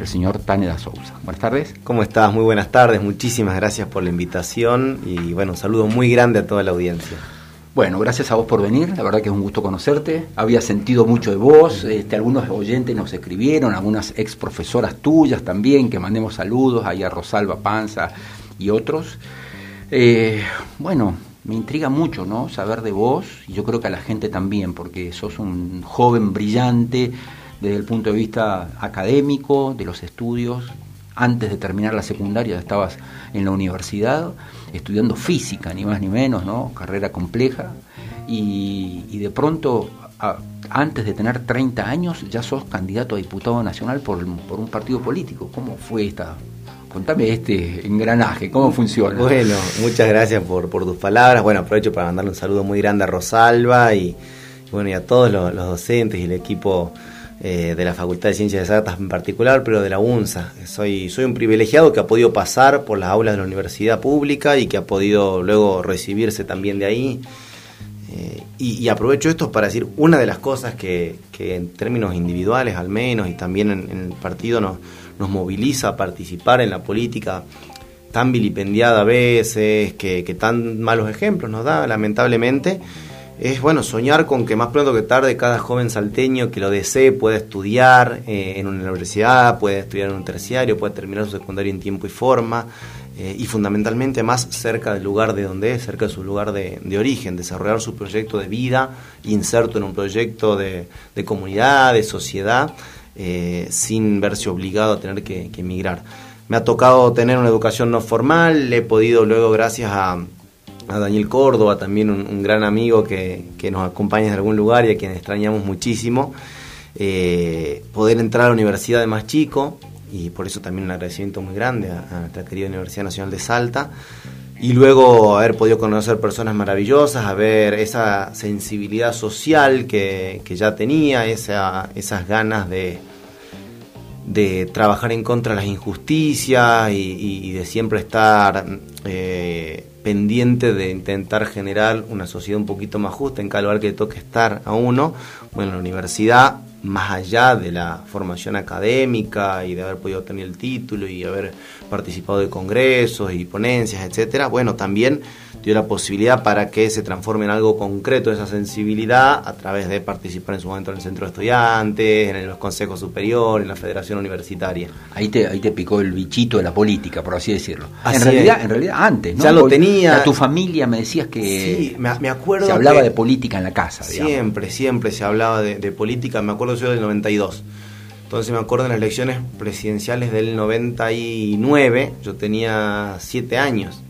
el señor Taneda Sousa. Buenas tardes. ¿Cómo estás? Muy buenas tardes, muchísimas gracias por la invitación y bueno, un saludo muy grande a toda la audiencia. Bueno, gracias a vos por venir, la verdad que es un gusto conocerte. Había sentido mucho de vos, este, algunos oyentes nos escribieron, algunas ex profesoras tuyas también, que mandemos saludos, ahí a Rosalba Panza y otros. Eh, bueno, me intriga mucho, ¿no? Saber de vos, y yo creo que a la gente también, porque sos un joven brillante desde el punto de vista académico, de los estudios. Antes de terminar la secundaria estabas en la universidad estudiando física, ni más ni menos, ¿no? Carrera compleja. Y, de pronto, antes de tener 30 años, ya sos candidato a diputado nacional por, por un partido político. ¿Cómo fue esta Contame este engranaje, ¿cómo funciona? Bueno, muchas gracias por, por tus palabras. Bueno, aprovecho para mandarle un saludo muy grande a Rosalba y, bueno, y a todos los, docentes y el equipo eh, de la Facultad de Ciencias Exactas en particular, pero de la UNSA. Soy, soy un privilegiado que ha podido pasar por las aulas de la universidad pública y que ha podido luego recibirse también de ahí. Eh, y, aprovecho esto para decir una de las cosas que, que en términos individuales al menos y también en, el partido nos nos moviliza a participar en la política tan vilipendiada a veces, que, tan malos ejemplos nos da, lamentablemente, es bueno soñar con que más pronto que tarde cada joven salteño que lo desee pueda estudiar eh, en una universidad, puede estudiar en un terciario, puede terminar su secundario en tiempo y forma, eh, y fundamentalmente más cerca del lugar de donde es, cerca de su lugar de, origen, desarrollar su proyecto de vida, inserto en un proyecto de, de comunidad, de sociedad, eh, sin verse obligado a tener que, emigrar. Me ha tocado tener una educación no formal, he podido luego, gracias a, Daniel Córdoba, también un, gran amigo que, nos acompaña en algún lugar y a quien extrañamos muchísimo, eh, poder entrar a la universidad de más chico, y por eso también un agradecimiento muy grande a, nuestra querida Universidad Nacional de Salta, y luego haber podido conocer personas maravillosas, a ver esa sensibilidad social que, ya tenía, esa, esas ganas de, de trabajar en contra de las injusticias y, de siempre estar eh, pendiente de intentar generar una sociedad un poquito más justa en cada lugar que toque estar a uno. Bueno, la universidad, más allá de la formación académica y de haber podido tener el título y haber participado de congresos y ponencias, etcétera, bueno, también dio la posibilidad para que se transforme en algo concreto esa sensibilidad a través de participar en su momento en el centro de estudiantes, en los consejos superiores, en la federación universitaria. Ahí te, ahí te picó el bichito de la política, por así decirlo. en realidad, en realidad antes, ¿no? Ya lo tenía. A tu familia me decías que sí, me, acuerdo se hablaba de política en la casa. Siempre, siempre se hablaba de, de política. Me acuerdo yo del 92. Entonces me acuerdo en las elecciones presidenciales del 99, yo tenía 7 años.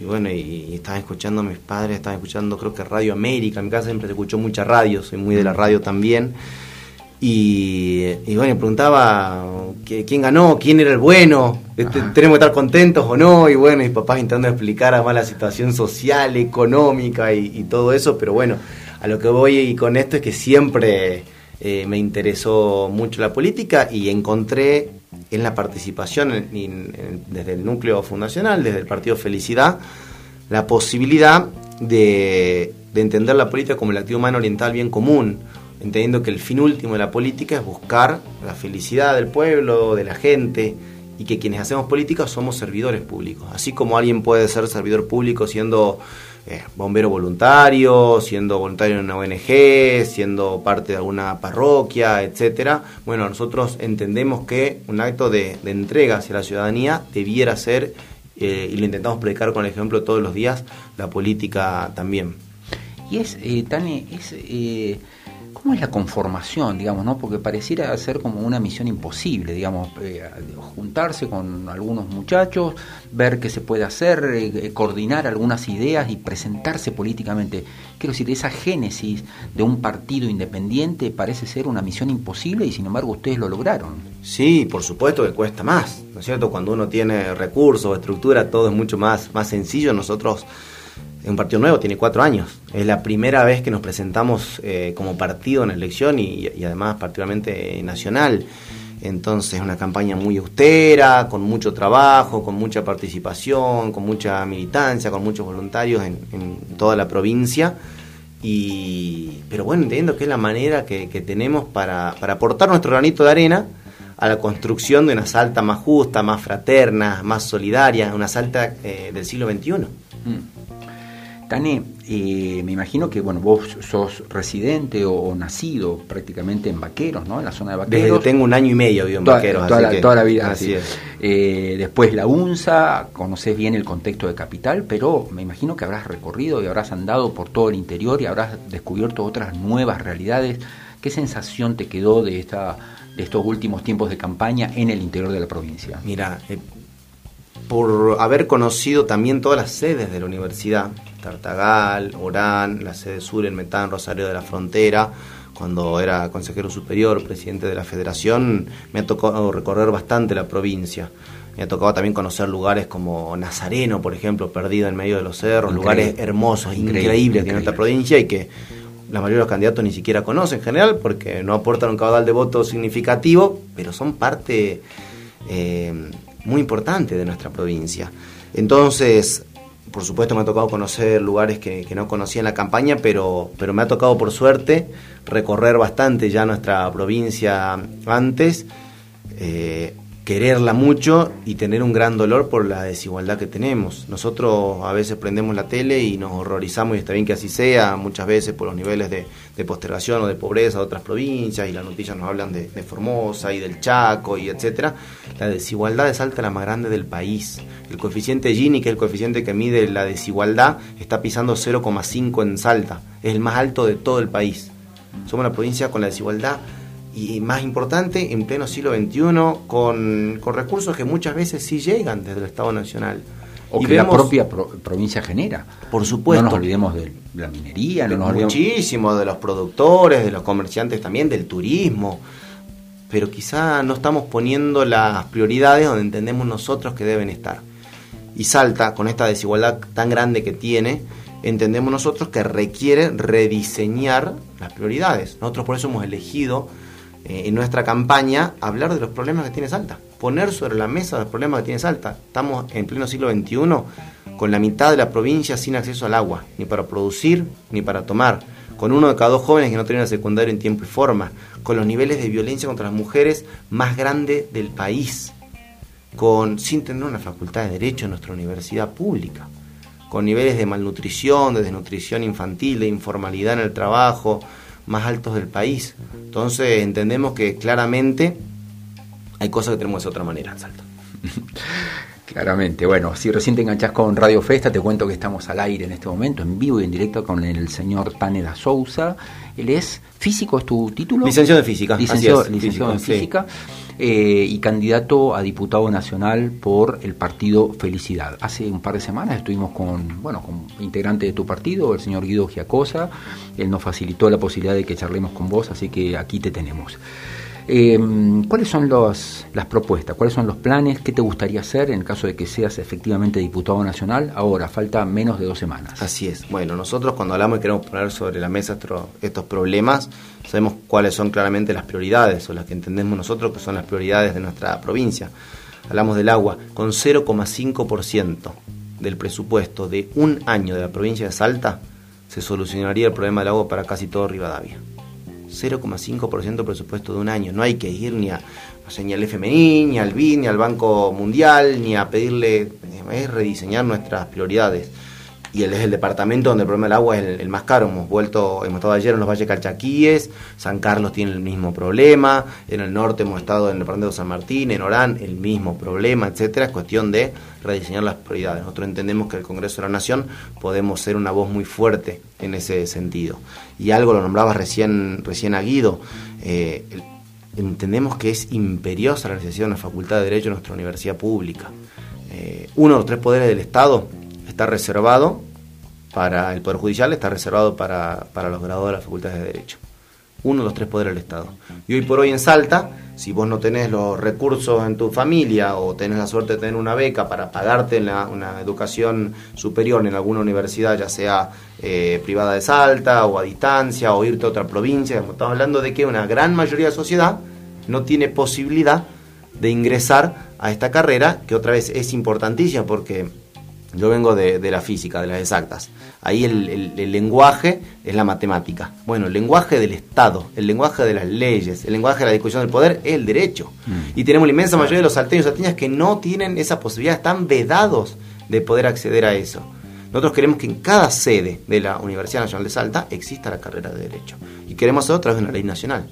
Y bueno, y, estaba escuchando a mis padres, estaba escuchando creo que Radio América, en mi casa siempre se escuchó mucha radio, soy muy de la radio también. Y, bueno, preguntaba quién ganó, quién era el bueno, este, tenemos que estar contentos o no, y bueno, mis papás intentando explicar además la situación social, económica y, y todo eso, pero bueno, a lo que voy y con esto es que siempre eh, me interesó mucho la política y encontré en la participación desde el núcleo fundacional, desde el Partido Felicidad, la posibilidad de, entender la política como el activo humano oriental bien común, entendiendo que el fin último de la política es buscar la felicidad del pueblo, de la gente, y que quienes hacemos política somos servidores públicos. Así como alguien puede ser servidor público siendo eh, bombero voluntario, siendo voluntario en una ONG, siendo parte de alguna parroquia, etcétera. Bueno, nosotros entendemos que un acto de, entrega hacia la ciudadanía debiera ser, eh, y lo intentamos predicar con el ejemplo todos los días, la política también. Y es, eh, Tani, es eh, ¿Cómo es la conformación, digamos, no? Porque pareciera ser como una misión imposible, digamos, eh, juntarse con algunos muchachos, ver qué se puede hacer, eh, coordinar algunas ideas y presentarse políticamente. Quiero decir, esa génesis de un partido independiente parece ser una misión imposible y sin embargo ustedes lo lograron. Sí, por supuesto que cuesta más, ¿no es cierto? Cuando uno tiene recursos, estructura, todo es mucho más, más sencillo. Nosotros es un partido nuevo, tiene cuatro años. Es la primera vez que nos presentamos eh, como partido en la elección y, además particularmente nacional. Entonces, una campaña muy austera, con mucho trabajo, con mucha participación, con mucha militancia, con muchos voluntarios en, toda la provincia. Y, pero bueno, entiendo que es la manera que, tenemos para, aportar nuestro granito de arena a la construcción de una Salta más justa, más fraterna, más solidaria, una Salta eh, del siglo XXI. Tane, eh, me imagino que bueno, vos sos residente o, nacido prácticamente en Vaqueros, ¿no? En la zona de Vaqueros. Desde tengo un año y medio vivo en Vaqueros. Toda, la, toda la vida. Así, es. Eh, después la UNSA, conoces bien el contexto de Capital, pero me imagino que habrás recorrido y habrás andado por todo el interior y habrás descubierto otras nuevas realidades. ¿Qué sensación te quedó de esta de estos últimos tiempos de campaña en el interior de la provincia? Mira, eh, por haber conocido también todas las sedes de la universidad, Tartagal, Orán, la sede sur en Metán, Rosario de la Frontera, cuando era consejero superior, presidente de la federación, me ha tocado recorrer bastante la provincia. Me ha tocado también conocer lugares como Nazareno, por ejemplo, perdido en medio de los cerros, lugares hermosos, increíbles que en esta provincia y que la mayoría de los candidatos ni siquiera conocen en general porque no aportan un caudal de votos significativo, pero son parte eh, muy importante de nuestra provincia. Entonces, por supuesto me ha tocado conocer lugares que, no conocía en la campaña, pero, pero me ha tocado por suerte recorrer bastante ya nuestra provincia antes. Eh, quererla mucho y tener un gran dolor por la desigualdad que tenemos. Nosotros a veces prendemos la tele y nos horrorizamos, y está bien que así sea, muchas veces por los niveles de, postergación o de pobreza de otras provincias, y las noticias nos hablan de, Formosa y del Chaco y etcétera. La desigualdad es alta la más grande del país. El coeficiente Gini, que es el coeficiente que mide la desigualdad, está pisando 0,5 en Salta. Es el más alto de todo el país. Somos la provincia con la desigualdad y más importante, en pleno siglo XXI, con, recursos que muchas veces sí llegan desde el Estado Nacional. O que la propia provincia genera. Por supuesto. No nos olvidemos de la minería, no nos Muchísimo, de los productores, de los comerciantes también, del turismo. Pero quizá no estamos poniendo las prioridades donde entendemos nosotros que deben estar. Y Salta, con esta desigualdad tan grande que tiene, entendemos nosotros que requiere rediseñar las prioridades. Nosotros por eso hemos elegido eh, en nuestra campaña hablar de los problemas que tiene Salta, poner sobre la mesa los problemas que tiene Salta. Estamos en pleno siglo XXI con la mitad de la provincia sin acceso al agua, ni para producir ni para tomar, con uno de cada dos jóvenes que no tienen secundario en tiempo y forma, con los niveles de violencia contra las mujeres más grandes del país, con sin tener una facultad de derecho en nuestra universidad pública, con niveles de malnutrición, de desnutrición infantil, de informalidad en el trabajo, más altos del país. Entonces entendemos que claramente hay cosas que tenemos de otra manera en Salta. Claramente, bueno, si recién te enganchás con Radio Festa, te cuento que estamos al aire en este momento, en vivo y en directo con el señor Taneda Sousa. Él es físico, ¿es tu título? Licenciado en física. Licenciado, licenciado en física. Eh, y candidato a diputado nacional por el partido Felicidad. Hace un par de semanas estuvimos con, bueno, con integrante de tu partido, el señor Guido Giacosa. Él nos facilitó la posibilidad de que charlemos con vos, así que aquí te tenemos. Eh, ¿Cuáles son los, las propuestas? ¿Cuáles son los planes? ¿Qué te gustaría hacer en caso de que seas efectivamente diputado nacional? Ahora, falta menos de dos semanas. Así es. Bueno, nosotros cuando hablamos y queremos poner sobre la mesa estos problemas, sabemos cuáles son claramente las prioridades o las que entendemos nosotros que son las prioridades de nuestra provincia. Hablamos del agua, con 0,5% del presupuesto de un año de la provincia de Salta, se solucionaría el problema del agua para casi todo Rivadavia. 0,5% presupuesto de un año. No hay que ir ni a, ni al FMI, ni al BID, ni al Banco Mundial, ni a pedirle, es rediseñar nuestras prioridades y él es el departamento donde el problema del agua es el, más caro. Hemos vuelto, hemos estado ayer en los Valles Calchaquíes, San Carlos tiene el mismo problema, en el norte hemos estado en el departamento de San Martín, en Orán, el mismo problema, etcétera. Es cuestión de rediseñar las prioridades. Nosotros entendemos que el Congreso de la Nación podemos ser una voz muy fuerte en ese sentido. Y algo lo nombraba recién, recién a Guido. Eh, entendemos que es imperiosa la necesidad de una facultad de Derecho en nuestra universidad pública. Eh, uno de los tres poderes del Estado está reservado para el Poder Judicial, está reservado para, los graduados de las facultades de Derecho. Uno de los tres poderes del Estado. Y hoy por hoy en Salta, si vos no tenés los recursos en tu familia o tenés la suerte de tener una beca para pagarte una educación superior en alguna universidad, ya sea eh, privada de Salta o a distancia o irte a otra provincia, estamos hablando de que una gran mayoría de la sociedad no tiene posibilidad de ingresar a esta carrera, que otra vez es importantísima porque Yo vengo de, la física, de las exactas. Ahí el, lenguaje es la matemática. Bueno, el lenguaje del Estado, el lenguaje de las leyes, el lenguaje de la discusión del poder es el derecho. Mm. Y tenemos la inmensa mayoría de los salteños y salteñas que no tienen esa posibilidad, están vedados de poder acceder a eso. Nosotros queremos que en cada sede de la Universidad Nacional de Salta exista la carrera de Derecho. Y queremos hacerlo a través de una ley nacional.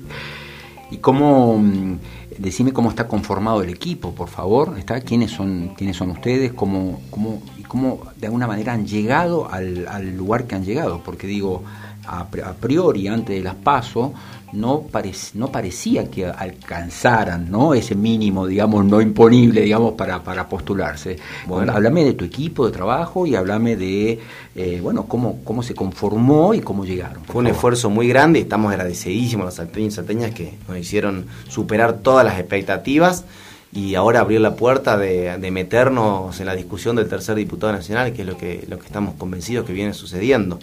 ¿Y cómo, mm, decime cómo está conformado el equipo, por favor? ¿Está? ¿Quiénes son, quiénes son ustedes? ¿Cómo, cómo, cómo de alguna manera han llegado al, al lugar que han llegado? Porque digo, a, priori, antes de las pasos, no, no parecía que alcanzaran ¿no? ese mínimo, digamos, no imponible, digamos, para, para postularse. Bueno, háblame de tu equipo de trabajo y háblame de, eh, bueno, cómo, cómo se conformó y cómo llegaron. Fue un esfuerzo muy grande y estamos agradecidísimos a los salteños y salteñas que nos hicieron superar todas las expectativas y ahora abrir la puerta de, de, meternos en la discusión del tercer diputado nacional, que es lo que, lo que estamos convencidos que viene sucediendo.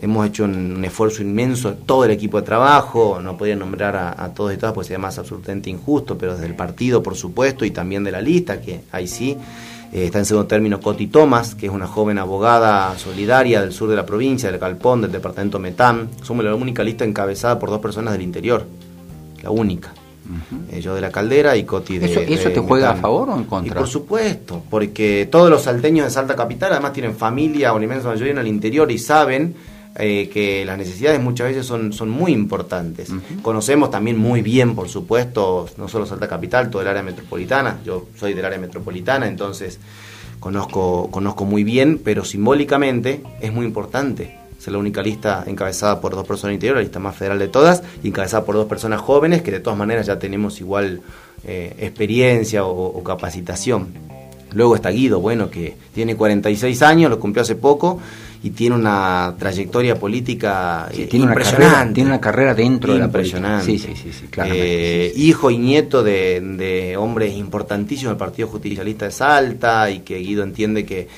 Hemos hecho un, esfuerzo inmenso, todo el equipo de trabajo, no podía nombrar a, todos y todas porque sería más absolutamente injusto, pero desde el partido, por supuesto, y también de la lista, que ahí sí. Eh, está en segundo término Coti Thomas, que es una joven abogada solidaria del sur de la provincia, del Calpón, del departamento Metán. Somos la única lista encabezada por dos personas del interior, la única. Eh, yo de la caldera y Coti de. ¿Eso, eso te juega a favor o en contra? por supuesto, porque todos los salteños de Salta Capital además tienen familia o la inmensa mayoría en el interior y saben eh, que las necesidades muchas veces son, son muy importantes. Conocemos también muy bien, por supuesto, no solo Salta Capital, todo el área metropolitana. Yo soy del área metropolitana, entonces conozco, conozco muy bien, pero simbólicamente es muy importante ser la única lista encabezada por dos personas interior, la lista más federal de todas, y encabezada por dos personas jóvenes que de todas maneras ya tenemos igual eh, experiencia o, o, capacitación. Luego está Guido, bueno, que tiene 46 años, lo cumplió hace poco, y tiene una trayectoria política tiene impresionante. Una carrera, tiene una carrera dentro de la política. Sí, sí, sí, eh, hijo y nieto de, de hombres importantísimos del Partido Justicialista de Salta y que Guido entiende que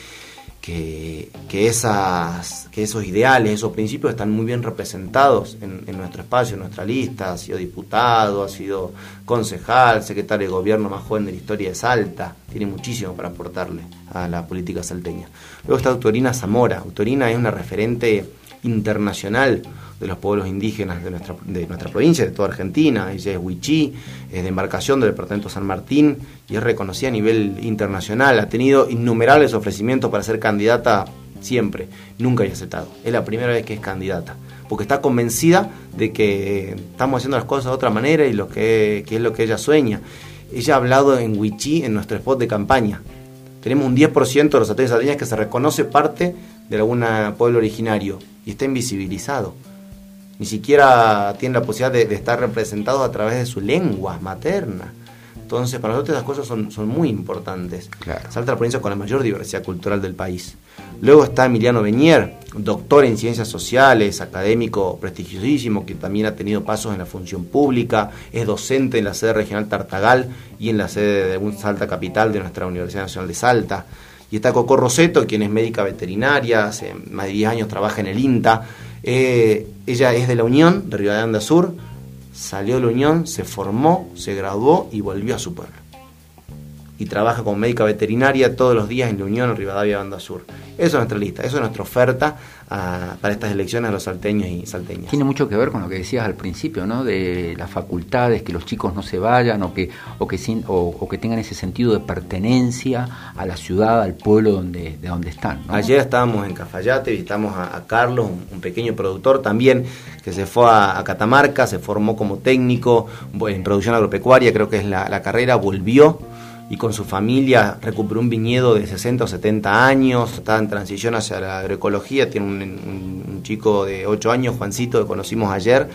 que, esas, que esos ideales, esos principios están muy bien representados en, nuestro espacio, en nuestra lista. Ha sido diputado, ha sido concejal, secretario de gobierno más joven de la historia de Salta. Tiene muchísimo para aportarle a la política salteña. Luego está Autorina Zamora. Autorina es una referente internacional de los pueblos indígenas de nuestra, de nuestra provincia, de toda Argentina. Ella es huichí, es de embarcación del departamento San Martín y es reconocida a nivel internacional. Ha tenido innumerables ofrecimientos para ser candidata siempre. Nunca ha aceptado. Es la primera vez que es candidata. Porque está convencida de que estamos haciendo las cosas de otra manera y lo que, es lo que ella sueña. Ella ha hablado en Huichí en nuestro spot de campaña. Tenemos un 10% de los atletas que se reconoce parte de algún pueblo originario y está invisibilizado ni siquiera tiene la posibilidad de, estar representados a través de su lengua materna. Entonces, para nosotros estas cosas son, son muy importantes. Salta la provincia con la mayor diversidad cultural del país. Luego está Emiliano Beñer, doctor en ciencias sociales, académico prestigiosísimo, que también ha tenido pasos en la función pública, es docente en la sede regional Tartagal y en la sede de Salta Capital de nuestra Universidad Nacional de Salta. Y está Coco Roseto, quien es médica veterinaria, hace más de 10 años trabaja en el INTA eh, ella es de la Unión, de Rivadavia Sur, salió de la Unión, se formó, se graduó y volvió a su pueblo y trabaja como médica veterinaria todos los días en la Unión Rivadavia Banda Sur. Eso es nuestra lista, eso es nuestra oferta ah, para estas elecciones a los salteños y salteñas. Tiene mucho que ver con lo que decías al principio, ¿no? De las facultades, que los chicos no se vayan o que, o que, sin, o, que tengan ese sentido de pertenencia a la ciudad, al pueblo donde, de donde están. Ayer estábamos en Cafayate, visitamos a, Carlos, un, pequeño productor también que se fue a, Catamarca, se formó como técnico en producción agropecuaria, creo que es la, la carrera, volvió y con su familia recuperó un viñedo de 60 o 70 años, está en transición hacia la agroecología, tiene un, chico de 8 años, Juancito, que conocimos ayer,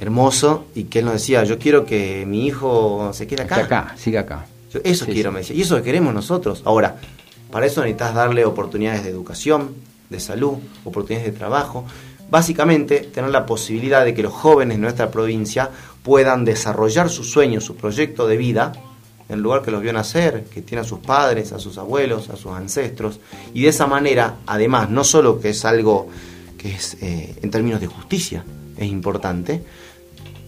hermoso, y que él nos decía, yo quiero que mi hijo se quede acá. acá, siga acá. eso quiero, me decía, y eso que queremos nosotros. Ahora, para eso necesitas darle oportunidades de educación, de salud, oportunidades de trabajo, básicamente tener la posibilidad de que los jóvenes de nuestra provincia puedan desarrollar sus sueños, su proyecto de vida, el lugar que los vio nacer, que tiene a sus padres, a sus abuelos, a sus ancestros, y de esa manera, además, no solo que es algo que es eh, en términos de justicia, es importante,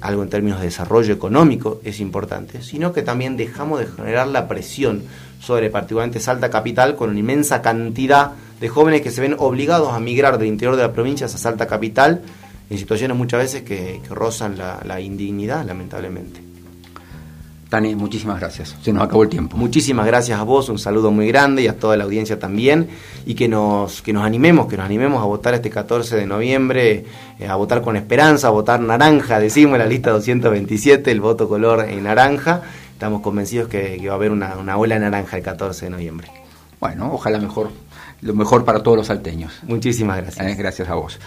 algo en términos de desarrollo económico es importante, sino que también dejamos de generar la presión sobre particularmente Salta Capital con una inmensa cantidad de jóvenes que se ven obligados a migrar del interior de la provincia a Salta Capital en situaciones muchas veces que, rozan la, indignidad, lamentablemente. Tani, muchísimas gracias. Se nos acabó el tiempo. Muchísimas gracias a vos, un saludo muy grande y a toda la audiencia también. Y que nos, que nos animemos, que nos animemos a votar este 14 de noviembre, eh, a votar con esperanza, a votar naranja, decimos en la lista 227, el voto color en naranja. Estamos convencidos que, va a haber una, una ola naranja el 14 de noviembre. Bueno, ojalá mejor, lo mejor para todos los salteños. Muchísimas gracias. Eh, gracias a vos.